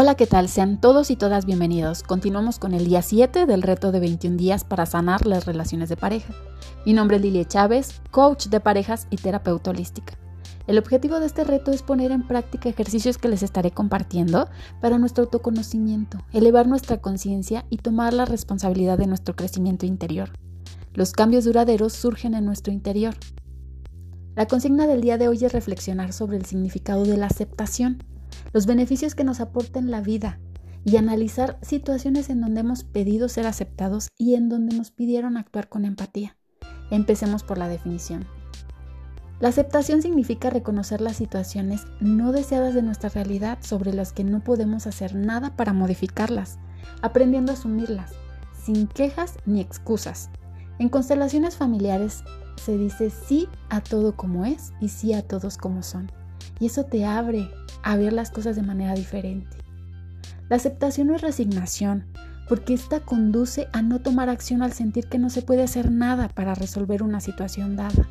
Hola, ¿qué tal? Sean todos y todas bienvenidos. Continuamos con el día 7 del reto de 21 días para sanar las relaciones de pareja. Mi nombre es Lilia Chávez, coach de parejas y terapeuta holística. El objetivo de este reto es poner en práctica ejercicios que les estaré compartiendo para nuestro autoconocimiento, elevar nuestra conciencia y tomar la responsabilidad de nuestro crecimiento interior. Los cambios duraderos surgen en nuestro interior. La consigna del día de hoy es reflexionar sobre el significado de la aceptación los beneficios que nos aportan la vida y analizar situaciones en donde hemos pedido ser aceptados y en donde nos pidieron actuar con empatía. Empecemos por la definición. La aceptación significa reconocer las situaciones no deseadas de nuestra realidad sobre las que no podemos hacer nada para modificarlas, aprendiendo a asumirlas, sin quejas ni excusas. En constelaciones familiares se dice sí a todo como es y sí a todos como son. Y eso te abre a ver las cosas de manera diferente. La aceptación no es resignación, porque esta conduce a no tomar acción al sentir que no se puede hacer nada para resolver una situación dada.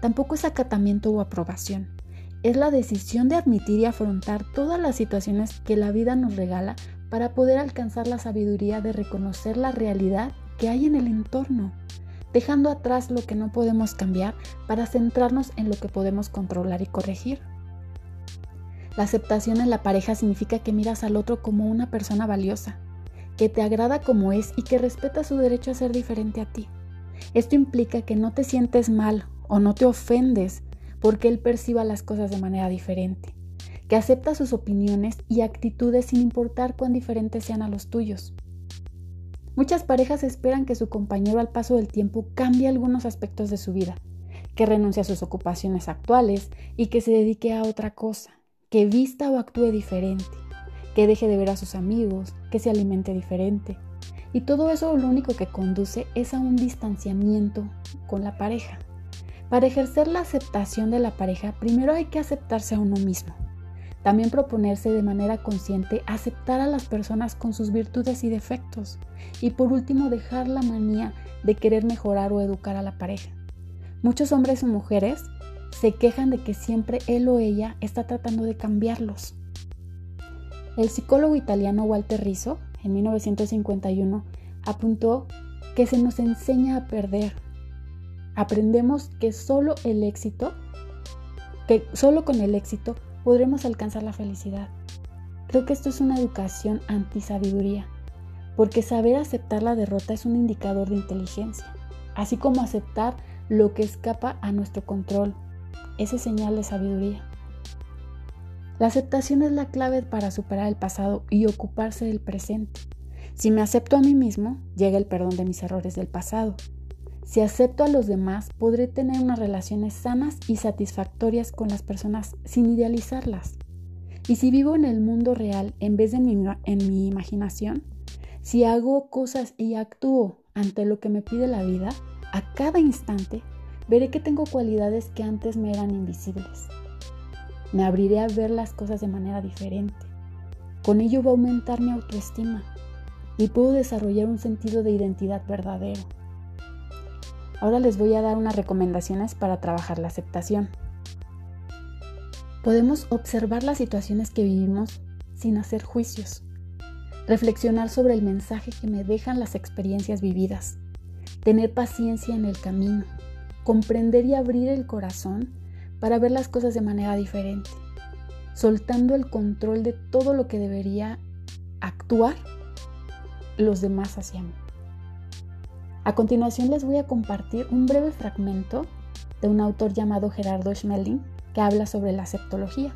Tampoco es acatamiento o aprobación. Es la decisión de admitir y afrontar todas las situaciones que la vida nos regala para poder alcanzar la sabiduría de reconocer la realidad que hay en el entorno, dejando atrás lo que no podemos cambiar para centrarnos en lo que podemos controlar y corregir. La aceptación en la pareja significa que miras al otro como una persona valiosa, que te agrada como es y que respeta su derecho a ser diferente a ti. Esto implica que no te sientes mal o no te ofendes porque él perciba las cosas de manera diferente, que acepta sus opiniones y actitudes sin importar cuán diferentes sean a los tuyos. Muchas parejas esperan que su compañero al paso del tiempo cambie algunos aspectos de su vida, que renuncie a sus ocupaciones actuales y que se dedique a otra cosa que vista o actúe diferente, que deje de ver a sus amigos, que se alimente diferente. Y todo eso lo único que conduce es a un distanciamiento con la pareja. Para ejercer la aceptación de la pareja, primero hay que aceptarse a uno mismo. También proponerse de manera consciente aceptar a las personas con sus virtudes y defectos. Y por último, dejar la manía de querer mejorar o educar a la pareja. Muchos hombres y mujeres se quejan de que siempre él o ella está tratando de cambiarlos. El psicólogo italiano Walter Rizzo, en 1951, apuntó que se nos enseña a perder. Aprendemos que solo el éxito, que solo con el éxito podremos alcanzar la felicidad. Creo que esto es una educación antisabiduría, porque saber aceptar la derrota es un indicador de inteligencia, así como aceptar lo que escapa a nuestro control, ese señal de sabiduría. La aceptación es la clave para superar el pasado y ocuparse del presente. Si me acepto a mí mismo, llega el perdón de mis errores del pasado. Si acepto a los demás, podré tener unas relaciones sanas y satisfactorias con las personas sin idealizarlas. Y si vivo en el mundo real en vez de en mi, en mi imaginación, si hago cosas y actúo ante lo que me pide la vida, a cada instante veré que tengo cualidades que antes me eran invisibles. Me abriré a ver las cosas de manera diferente. Con ello va a aumentar mi autoestima y puedo desarrollar un sentido de identidad verdadero. Ahora les voy a dar unas recomendaciones para trabajar la aceptación. Podemos observar las situaciones que vivimos sin hacer juicios, reflexionar sobre el mensaje que me dejan las experiencias vividas, tener paciencia en el camino, comprender y abrir el corazón para ver las cosas de manera diferente, soltando el control de todo lo que debería actuar los demás hacia mí. A continuación les voy a compartir un breve fragmento de un autor llamado Gerardo Schmeling que habla sobre la aceptología.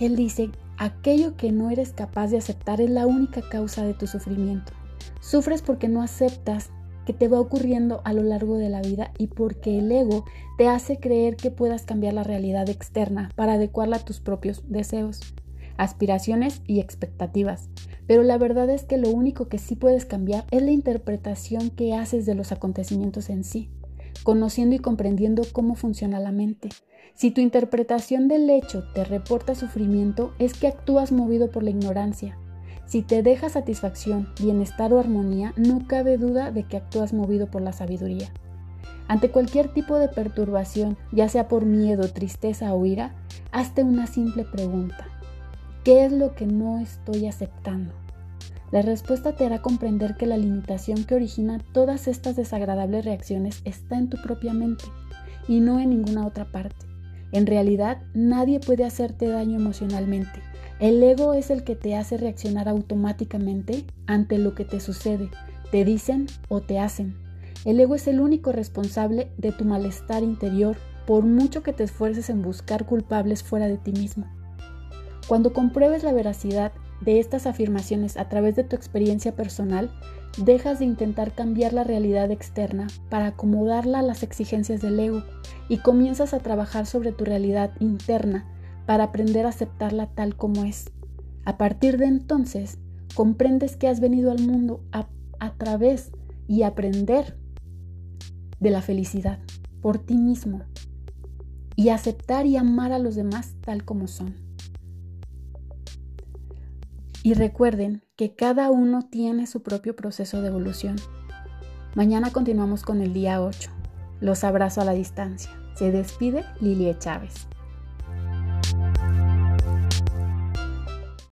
Él dice, aquello que no eres capaz de aceptar es la única causa de tu sufrimiento. Sufres porque no aceptas que te va ocurriendo a lo largo de la vida y porque el ego te hace creer que puedas cambiar la realidad externa para adecuarla a tus propios deseos, aspiraciones y expectativas. Pero la verdad es que lo único que sí puedes cambiar es la interpretación que haces de los acontecimientos en sí, conociendo y comprendiendo cómo funciona la mente. Si tu interpretación del hecho te reporta sufrimiento, es que actúas movido por la ignorancia, si te deja satisfacción, bienestar o armonía, no cabe duda de que actúas movido por la sabiduría. Ante cualquier tipo de perturbación, ya sea por miedo, tristeza o ira, hazte una simple pregunta. ¿Qué es lo que no estoy aceptando? La respuesta te hará comprender que la limitación que origina todas estas desagradables reacciones está en tu propia mente y no en ninguna otra parte. En realidad, nadie puede hacerte daño emocionalmente. El ego es el que te hace reaccionar automáticamente ante lo que te sucede, te dicen o te hacen. El ego es el único responsable de tu malestar interior, por mucho que te esfuerces en buscar culpables fuera de ti mismo. Cuando compruebes la veracidad de estas afirmaciones a través de tu experiencia personal, dejas de intentar cambiar la realidad externa para acomodarla a las exigencias del ego y comienzas a trabajar sobre tu realidad interna para aprender a aceptarla tal como es. A partir de entonces, comprendes que has venido al mundo a, través y aprender de la felicidad por ti mismo y aceptar y amar a los demás tal como son. Y recuerden que cada uno tiene su propio proceso de evolución. Mañana continuamos con el día 8. Los abrazo a la distancia. Se despide Lilia Chávez.